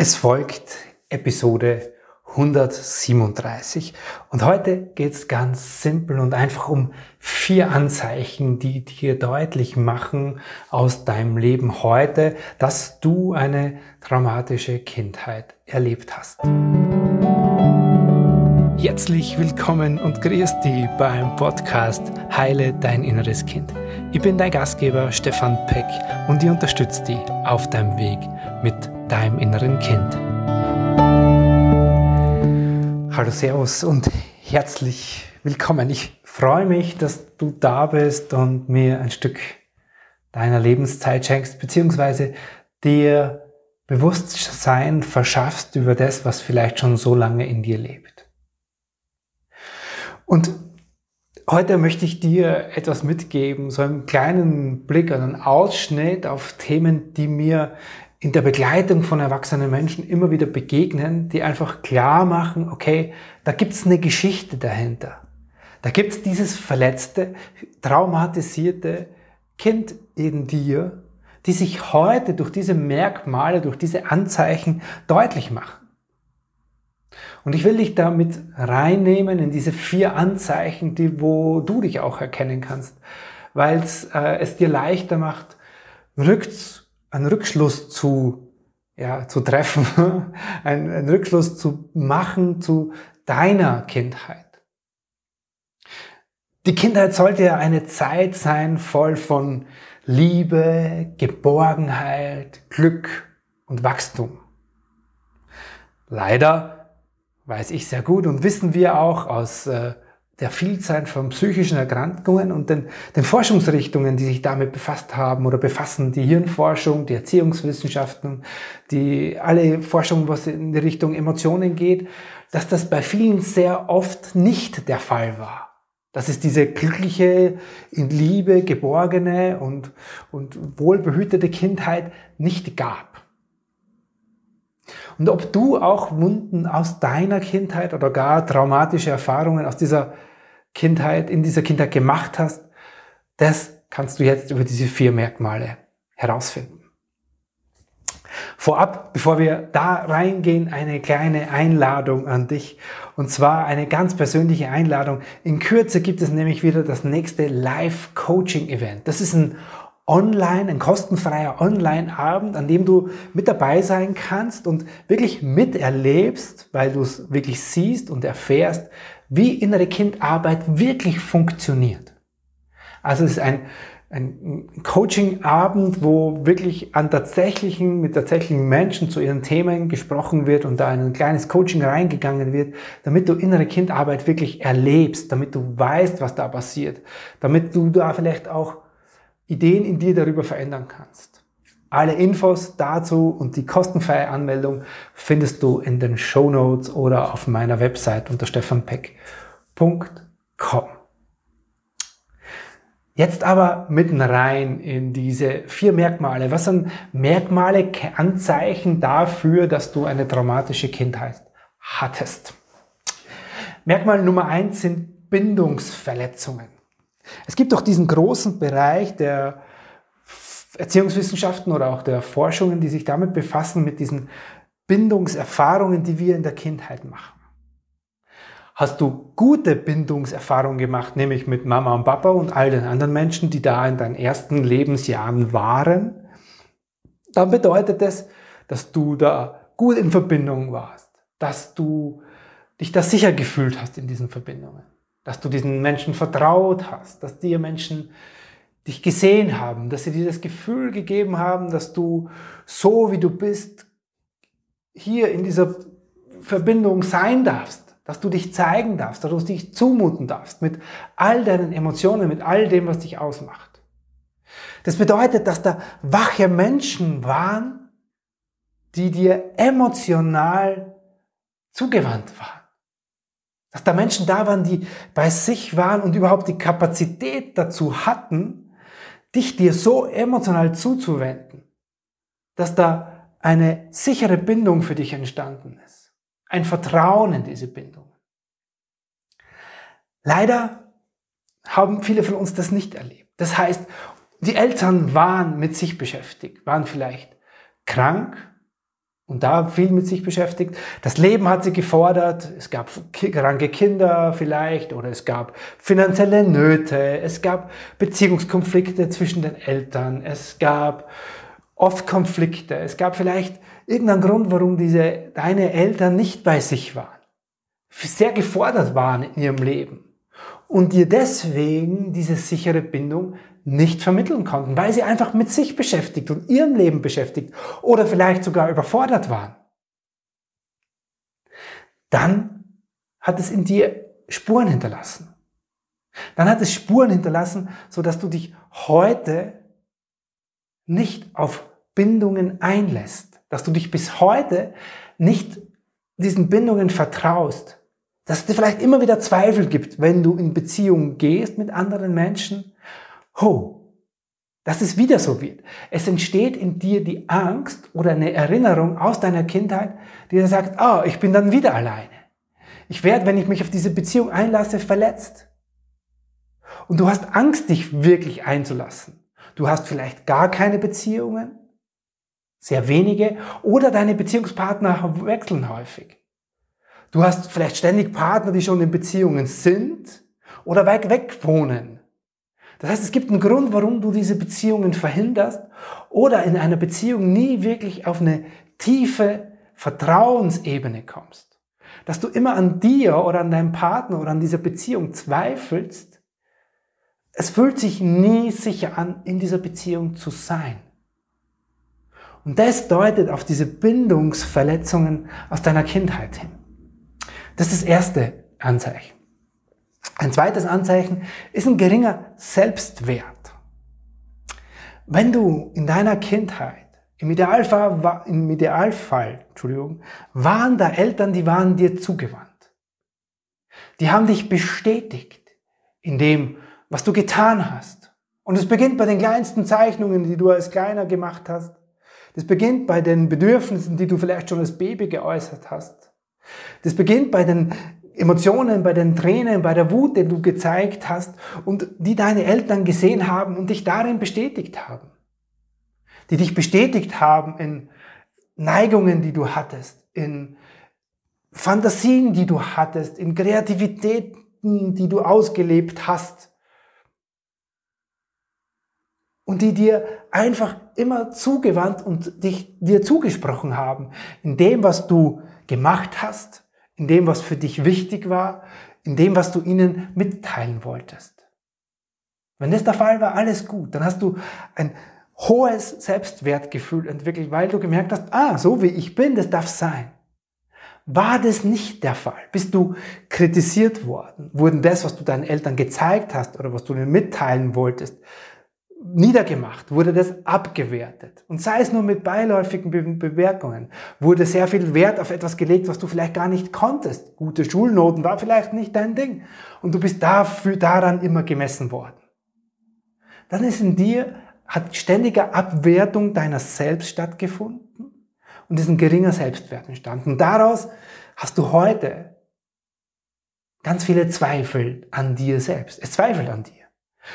Es folgt Episode 137 und heute geht es ganz simpel und einfach um vier Anzeichen, die dir deutlich machen aus deinem Leben heute, dass du eine traumatische Kindheit erlebt hast. Herzlich willkommen und grüß dich beim Podcast Heile dein inneres Kind. Ich bin dein Gastgeber Stefan Peck und ich unterstütze dich auf deinem Weg mit deinem inneren Kind. Hallo Servus und herzlich willkommen. Ich freue mich, dass du da bist und mir ein Stück deiner Lebenszeit schenkst, beziehungsweise dir Bewusstsein verschaffst über das, was vielleicht schon so lange in dir lebt. Und heute möchte ich dir etwas mitgeben, so einen kleinen Blick, einen Ausschnitt auf Themen, die mir in der Begleitung von erwachsenen Menschen immer wieder begegnen, die einfach klar machen, okay, da gibt's eine Geschichte dahinter. Da gibt's dieses verletzte, traumatisierte Kind in dir, die sich heute durch diese Merkmale, durch diese Anzeichen deutlich machen. Und ich will dich damit reinnehmen in diese vier Anzeichen, die, wo du dich auch erkennen kannst, weil es äh, es dir leichter macht, rücks einen Rückschluss zu, ja, zu treffen, einen, einen Rückschluss zu machen zu deiner Kindheit. Die Kindheit sollte ja eine Zeit sein voll von Liebe, Geborgenheit, Glück und Wachstum. Leider weiß ich sehr gut und wissen wir auch aus äh, der Vielzahl von psychischen Erkrankungen und den, den, Forschungsrichtungen, die sich damit befasst haben oder befassen, die Hirnforschung, die Erziehungswissenschaften, die alle Forschung, was in die Richtung Emotionen geht, dass das bei vielen sehr oft nicht der Fall war. Dass es diese glückliche, in Liebe geborgene und, und wohlbehütete Kindheit nicht gab. Und ob du auch Wunden aus deiner Kindheit oder gar traumatische Erfahrungen aus dieser Kindheit, in dieser Kindheit gemacht hast, das kannst du jetzt über diese vier Merkmale herausfinden. Vorab, bevor wir da reingehen, eine kleine Einladung an dich. Und zwar eine ganz persönliche Einladung. In Kürze gibt es nämlich wieder das nächste Live-Coaching-Event. Das ist ein online, ein kostenfreier Online-Abend, an dem du mit dabei sein kannst und wirklich miterlebst, weil du es wirklich siehst und erfährst, wie innere Kindarbeit wirklich funktioniert. Also es ist ein, ein Coaching-Abend, wo wirklich an tatsächlichen, mit tatsächlichen Menschen zu ihren Themen gesprochen wird und da ein kleines Coaching reingegangen wird, damit du innere Kindarbeit wirklich erlebst, damit du weißt, was da passiert, damit du da vielleicht auch Ideen in dir darüber verändern kannst. Alle Infos dazu und die kostenfreie Anmeldung findest du in den Show Notes oder auf meiner Website unter stefanpeck.com. Jetzt aber mitten rein in diese vier Merkmale. Was sind Merkmale, Anzeichen dafür, dass du eine traumatische Kindheit hattest? Merkmal Nummer eins sind Bindungsverletzungen. Es gibt doch diesen großen Bereich der Erziehungswissenschaften oder auch der Forschungen, die sich damit befassen, mit diesen Bindungserfahrungen, die wir in der Kindheit machen. Hast du gute Bindungserfahrungen gemacht, nämlich mit Mama und Papa und all den anderen Menschen, die da in deinen ersten Lebensjahren waren, dann bedeutet es, dass du da gut in Verbindung warst, dass du dich da sicher gefühlt hast in diesen Verbindungen, dass du diesen Menschen vertraut hast, dass dir Menschen dich gesehen haben, dass sie dir das Gefühl gegeben haben, dass du so wie du bist hier in dieser Verbindung sein darfst, dass du dich zeigen darfst, dass du dich zumuten darfst mit all deinen Emotionen, mit all dem, was dich ausmacht. Das bedeutet, dass da wache Menschen waren, die dir emotional zugewandt waren. Dass da Menschen da waren, die bei sich waren und überhaupt die Kapazität dazu hatten, dich dir so emotional zuzuwenden, dass da eine sichere Bindung für dich entstanden ist. Ein Vertrauen in diese Bindung. Leider haben viele von uns das nicht erlebt. Das heißt, die Eltern waren mit sich beschäftigt, waren vielleicht krank, und da viel mit sich beschäftigt. Das Leben hat sie gefordert. Es gab kranke Kinder vielleicht oder es gab finanzielle Nöte. Es gab Beziehungskonflikte zwischen den Eltern. Es gab oft Konflikte. Es gab vielleicht irgendeinen Grund, warum diese, deine Eltern nicht bei sich waren. Sehr gefordert waren in ihrem Leben. Und dir deswegen diese sichere Bindung nicht vermitteln konnten, weil sie einfach mit sich beschäftigt und ihrem Leben beschäftigt oder vielleicht sogar überfordert waren. Dann hat es in dir Spuren hinterlassen. Dann hat es Spuren hinterlassen, so dass du dich heute nicht auf Bindungen einlässt, dass du dich bis heute nicht diesen Bindungen vertraust, dass es dir vielleicht immer wieder Zweifel gibt, wenn du in Beziehungen gehst mit anderen Menschen ho, dass es wieder so wird. Es entsteht in dir die Angst oder eine Erinnerung aus deiner Kindheit, die dir sagt, oh, ich bin dann wieder alleine. Ich werde, wenn ich mich auf diese Beziehung einlasse, verletzt. Und du hast Angst, dich wirklich einzulassen. Du hast vielleicht gar keine Beziehungen, sehr wenige, oder deine Beziehungspartner wechseln häufig. Du hast vielleicht ständig Partner, die schon in Beziehungen sind oder weit weg wohnen. Das heißt, es gibt einen Grund, warum du diese Beziehungen verhinderst oder in einer Beziehung nie wirklich auf eine tiefe Vertrauensebene kommst. Dass du immer an dir oder an deinem Partner oder an dieser Beziehung zweifelst. Es fühlt sich nie sicher an, in dieser Beziehung zu sein. Und das deutet auf diese Bindungsverletzungen aus deiner Kindheit hin. Das ist das erste Anzeichen. Ein zweites Anzeichen ist ein geringer Selbstwert. Wenn du in deiner Kindheit, im Idealfall, im Idealfall Entschuldigung, waren da Eltern, die waren dir zugewandt. Die haben dich bestätigt in dem, was du getan hast. Und es beginnt bei den kleinsten Zeichnungen, die du als Kleiner gemacht hast. Das beginnt bei den Bedürfnissen, die du vielleicht schon als Baby geäußert hast. Das beginnt bei den Emotionen, bei den Tränen, bei der Wut, die du gezeigt hast und die deine Eltern gesehen haben und dich darin bestätigt haben. Die dich bestätigt haben in Neigungen, die du hattest, in Fantasien, die du hattest, in Kreativitäten, die du ausgelebt hast. Und die dir einfach immer zugewandt und dich, dir zugesprochen haben in dem, was du gemacht hast, in dem, was für dich wichtig war, in dem, was du ihnen mitteilen wolltest. Wenn das der Fall war, alles gut. Dann hast du ein hohes Selbstwertgefühl entwickelt, weil du gemerkt hast, ah, so wie ich bin, das darf sein. War das nicht der Fall? Bist du kritisiert worden? Wurden das, was du deinen Eltern gezeigt hast oder was du ihnen mitteilen wolltest, niedergemacht, wurde das abgewertet. Und sei es nur mit beiläufigen Be Bemerkungen, wurde sehr viel Wert auf etwas gelegt, was du vielleicht gar nicht konntest. Gute Schulnoten war vielleicht nicht dein Ding. Und du bist dafür daran immer gemessen worden. Dann ist in dir, hat ständige Abwertung deiner selbst stattgefunden und ist ein geringer Selbstwert entstanden. Und daraus hast du heute ganz viele Zweifel an dir selbst. Es zweifelt an dir.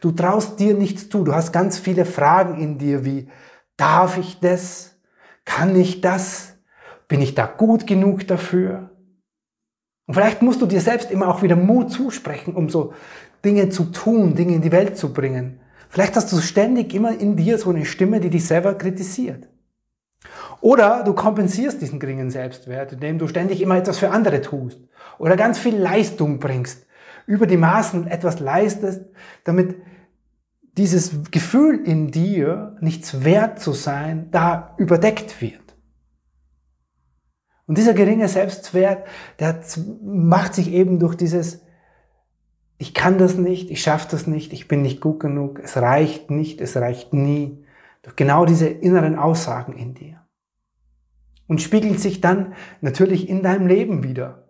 Du traust dir nichts zu. Du hast ganz viele Fragen in dir wie, darf ich das? Kann ich das? Bin ich da gut genug dafür? Und vielleicht musst du dir selbst immer auch wieder Mut zusprechen, um so Dinge zu tun, Dinge in die Welt zu bringen. Vielleicht hast du ständig immer in dir so eine Stimme, die dich selber kritisiert. Oder du kompensierst diesen geringen Selbstwert, indem du ständig immer etwas für andere tust oder ganz viel Leistung bringst, über die Maßen etwas leistest, damit dieses Gefühl in dir, nichts wert zu sein, da überdeckt wird. Und dieser geringe Selbstwert, der macht sich eben durch dieses, ich kann das nicht, ich schaffe das nicht, ich bin nicht gut genug, es reicht nicht, es reicht nie, durch genau diese inneren Aussagen in dir. Und spiegelt sich dann natürlich in deinem Leben wieder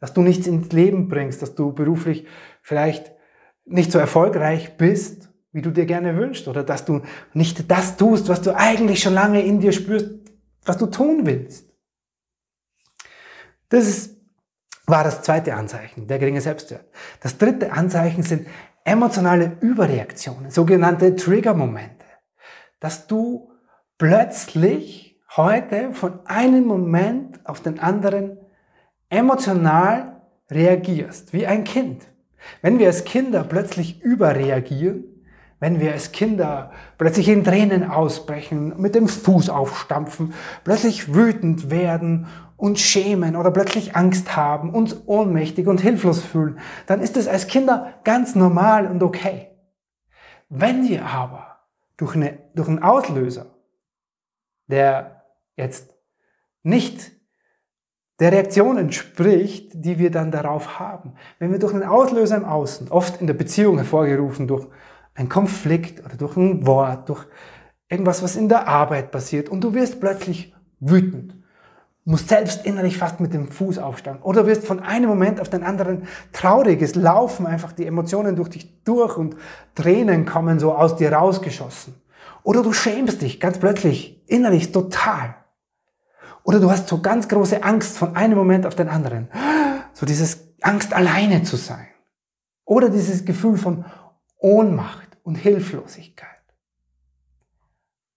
dass du nichts ins Leben bringst, dass du beruflich vielleicht nicht so erfolgreich bist, wie du dir gerne wünschst, oder dass du nicht das tust, was du eigentlich schon lange in dir spürst, was du tun willst. Das ist, war das zweite Anzeichen, der geringe Selbstwert. Das dritte Anzeichen sind emotionale Überreaktionen, sogenannte Triggermomente, dass du plötzlich heute von einem Moment auf den anderen emotional reagierst, wie ein Kind. Wenn wir als Kinder plötzlich überreagieren, wenn wir als Kinder plötzlich in Tränen ausbrechen, mit dem Fuß aufstampfen, plötzlich wütend werden, uns schämen oder plötzlich Angst haben, uns ohnmächtig und hilflos fühlen, dann ist es als Kinder ganz normal und okay. Wenn wir aber durch, eine, durch einen Auslöser, der jetzt nicht der Reaktion entspricht, die wir dann darauf haben. Wenn wir durch einen Auslöser im Außen, oft in der Beziehung hervorgerufen durch einen Konflikt oder durch ein Wort, durch irgendwas, was in der Arbeit passiert und du wirst plötzlich wütend, musst selbst innerlich fast mit dem Fuß aufstehen oder wirst von einem Moment auf den anderen trauriges Laufen, einfach die Emotionen durch dich durch und Tränen kommen so aus dir rausgeschossen. Oder du schämst dich ganz plötzlich innerlich total oder du hast so ganz große Angst von einem Moment auf den anderen. So dieses Angst alleine zu sein. Oder dieses Gefühl von Ohnmacht und Hilflosigkeit.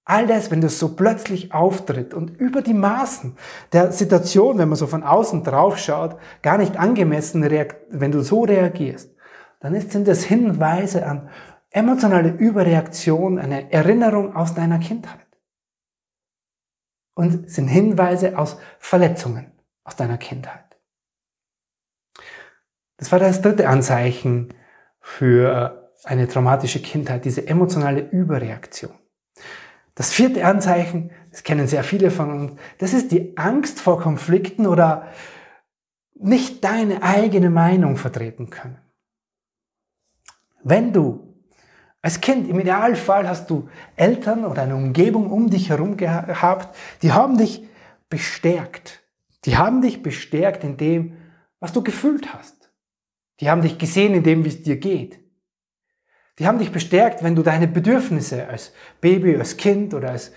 All das, wenn das so plötzlich auftritt und über die Maßen der Situation, wenn man so von außen drauf schaut, gar nicht angemessen, wenn du so reagierst, dann sind das Hinweise an emotionale Überreaktion, eine Erinnerung aus deiner Kindheit und sind Hinweise aus Verletzungen aus deiner Kindheit. Das war das dritte Anzeichen für eine traumatische Kindheit, diese emotionale Überreaktion. Das vierte Anzeichen, das kennen sehr viele von uns, das ist die Angst vor Konflikten oder nicht deine eigene Meinung vertreten können. Wenn du als Kind, im Idealfall hast du Eltern oder eine Umgebung um dich herum gehabt, die haben dich bestärkt. Die haben dich bestärkt in dem, was du gefühlt hast. Die haben dich gesehen in dem, wie es dir geht. Die haben dich bestärkt, wenn du deine Bedürfnisse als Baby, als Kind oder als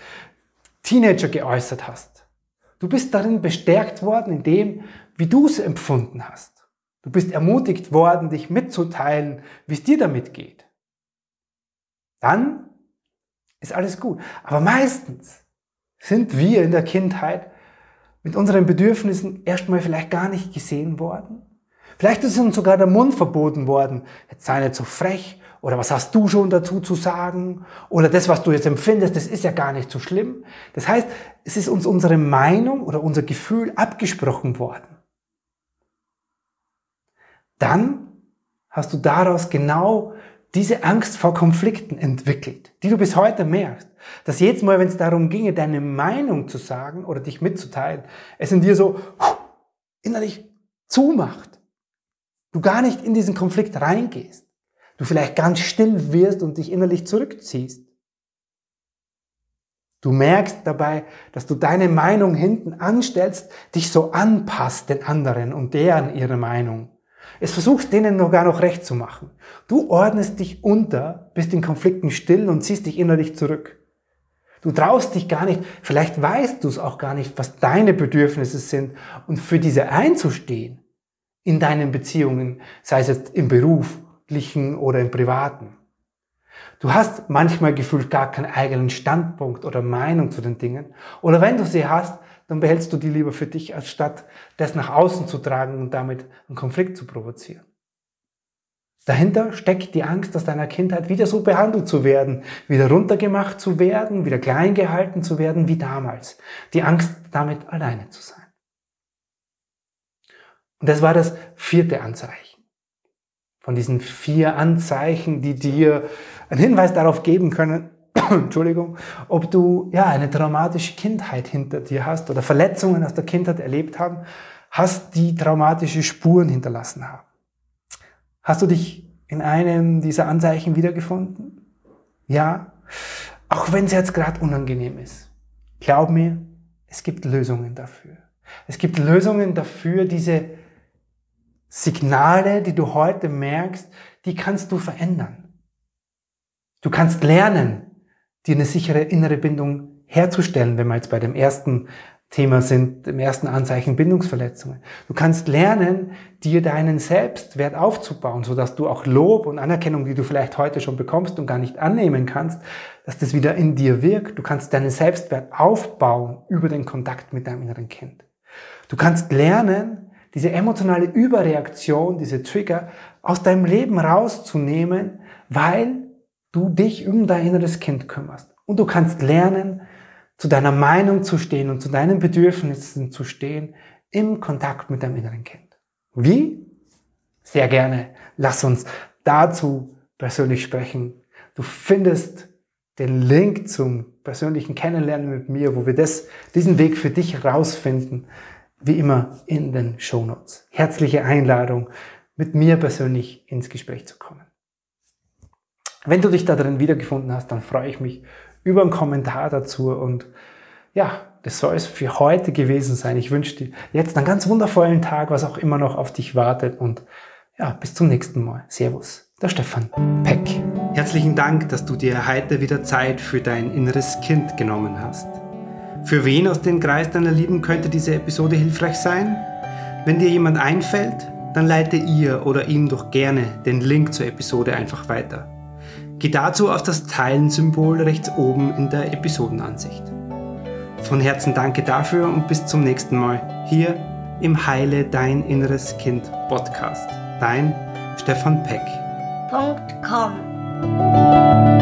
Teenager geäußert hast. Du bist darin bestärkt worden in dem, wie du es empfunden hast. Du bist ermutigt worden, dich mitzuteilen, wie es dir damit geht dann ist alles gut. Aber meistens sind wir in der Kindheit mit unseren Bedürfnissen erstmal vielleicht gar nicht gesehen worden. Vielleicht ist uns sogar der Mund verboten worden. Jetzt sei nicht so frech. Oder was hast du schon dazu zu sagen? Oder das, was du jetzt empfindest, das ist ja gar nicht so schlimm. Das heißt, es ist uns unsere Meinung oder unser Gefühl abgesprochen worden. Dann hast du daraus genau diese Angst vor Konflikten entwickelt, die du bis heute merkst. Dass jedes Mal, wenn es darum ginge, deine Meinung zu sagen oder dich mitzuteilen, es in dir so innerlich zumacht. Du gar nicht in diesen Konflikt reingehst. Du vielleicht ganz still wirst und dich innerlich zurückziehst. Du merkst dabei, dass du deine Meinung hinten anstellst, dich so anpasst den anderen und deren ihre Meinung. Es versuchst denen noch gar noch recht zu machen. Du ordnest dich unter, bist in Konflikten still und ziehst dich innerlich zurück. Du traust dich gar nicht, vielleicht weißt du es auch gar nicht, was deine Bedürfnisse sind und für diese einzustehen in deinen Beziehungen, sei es jetzt im beruflichen oder im privaten. Du hast manchmal gefühlt gar keinen eigenen Standpunkt oder Meinung zu den Dingen. Oder wenn du sie hast, dann behältst du die lieber für dich, als statt das nach außen zu tragen und damit einen Konflikt zu provozieren. Dahinter steckt die Angst aus deiner Kindheit, wieder so behandelt zu werden, wieder runtergemacht zu werden, wieder klein gehalten zu werden wie damals. Die Angst, damit alleine zu sein. Und das war das vierte Anzeichen. Von diesen vier Anzeichen, die dir einen Hinweis darauf geben können, Entschuldigung, ob du ja eine traumatische Kindheit hinter dir hast oder Verletzungen aus der Kindheit erlebt haben, hast, die traumatische Spuren hinterlassen haben. Hast du dich in einem dieser Anzeichen wiedergefunden? Ja, auch wenn es jetzt gerade unangenehm ist. Glaub mir, es gibt Lösungen dafür. Es gibt Lösungen dafür, diese Signale, die du heute merkst, die kannst du verändern. Du kannst lernen, dir eine sichere innere Bindung herzustellen, wenn wir jetzt bei dem ersten Thema sind im ersten Anzeichen Bindungsverletzungen. Du kannst lernen, dir deinen Selbstwert aufzubauen, sodass du auch Lob und Anerkennung, die du vielleicht heute schon bekommst und gar nicht annehmen kannst, dass das wieder in dir wirkt. Du kannst deinen Selbstwert aufbauen über den Kontakt mit deinem inneren Kind. Du kannst lernen, diese emotionale Überreaktion, diese Trigger aus deinem Leben rauszunehmen, weil du dich um dein inneres Kind kümmerst. Und du kannst lernen, zu deiner Meinung zu stehen und zu deinen Bedürfnissen zu stehen im Kontakt mit deinem inneren Kind. Wie? Sehr gerne. Lass uns dazu persönlich sprechen. Du findest den Link zum persönlichen Kennenlernen mit mir, wo wir das, diesen Weg für dich herausfinden, wie immer in den Show Notes. Herzliche Einladung, mit mir persönlich ins Gespräch zu kommen. Wenn du dich da drin wiedergefunden hast, dann freue ich mich über einen Kommentar dazu. Und ja, das soll es für heute gewesen sein. Ich wünsche dir jetzt einen ganz wundervollen Tag, was auch immer noch auf dich wartet. Und ja, bis zum nächsten Mal. Servus, der Stefan Peck. Herzlichen Dank, dass du dir heute wieder Zeit für dein inneres Kind genommen hast. Für wen aus dem Kreis deiner Lieben könnte diese Episode hilfreich sein? Wenn dir jemand einfällt, dann leite ihr oder ihm doch gerne den Link zur Episode einfach weiter. Geh dazu auf das Teilen-Symbol rechts oben in der Episodenansicht. Von Herzen danke dafür und bis zum nächsten Mal hier im Heile Dein Inneres Kind Podcast. Dein Stefan Peck. Com.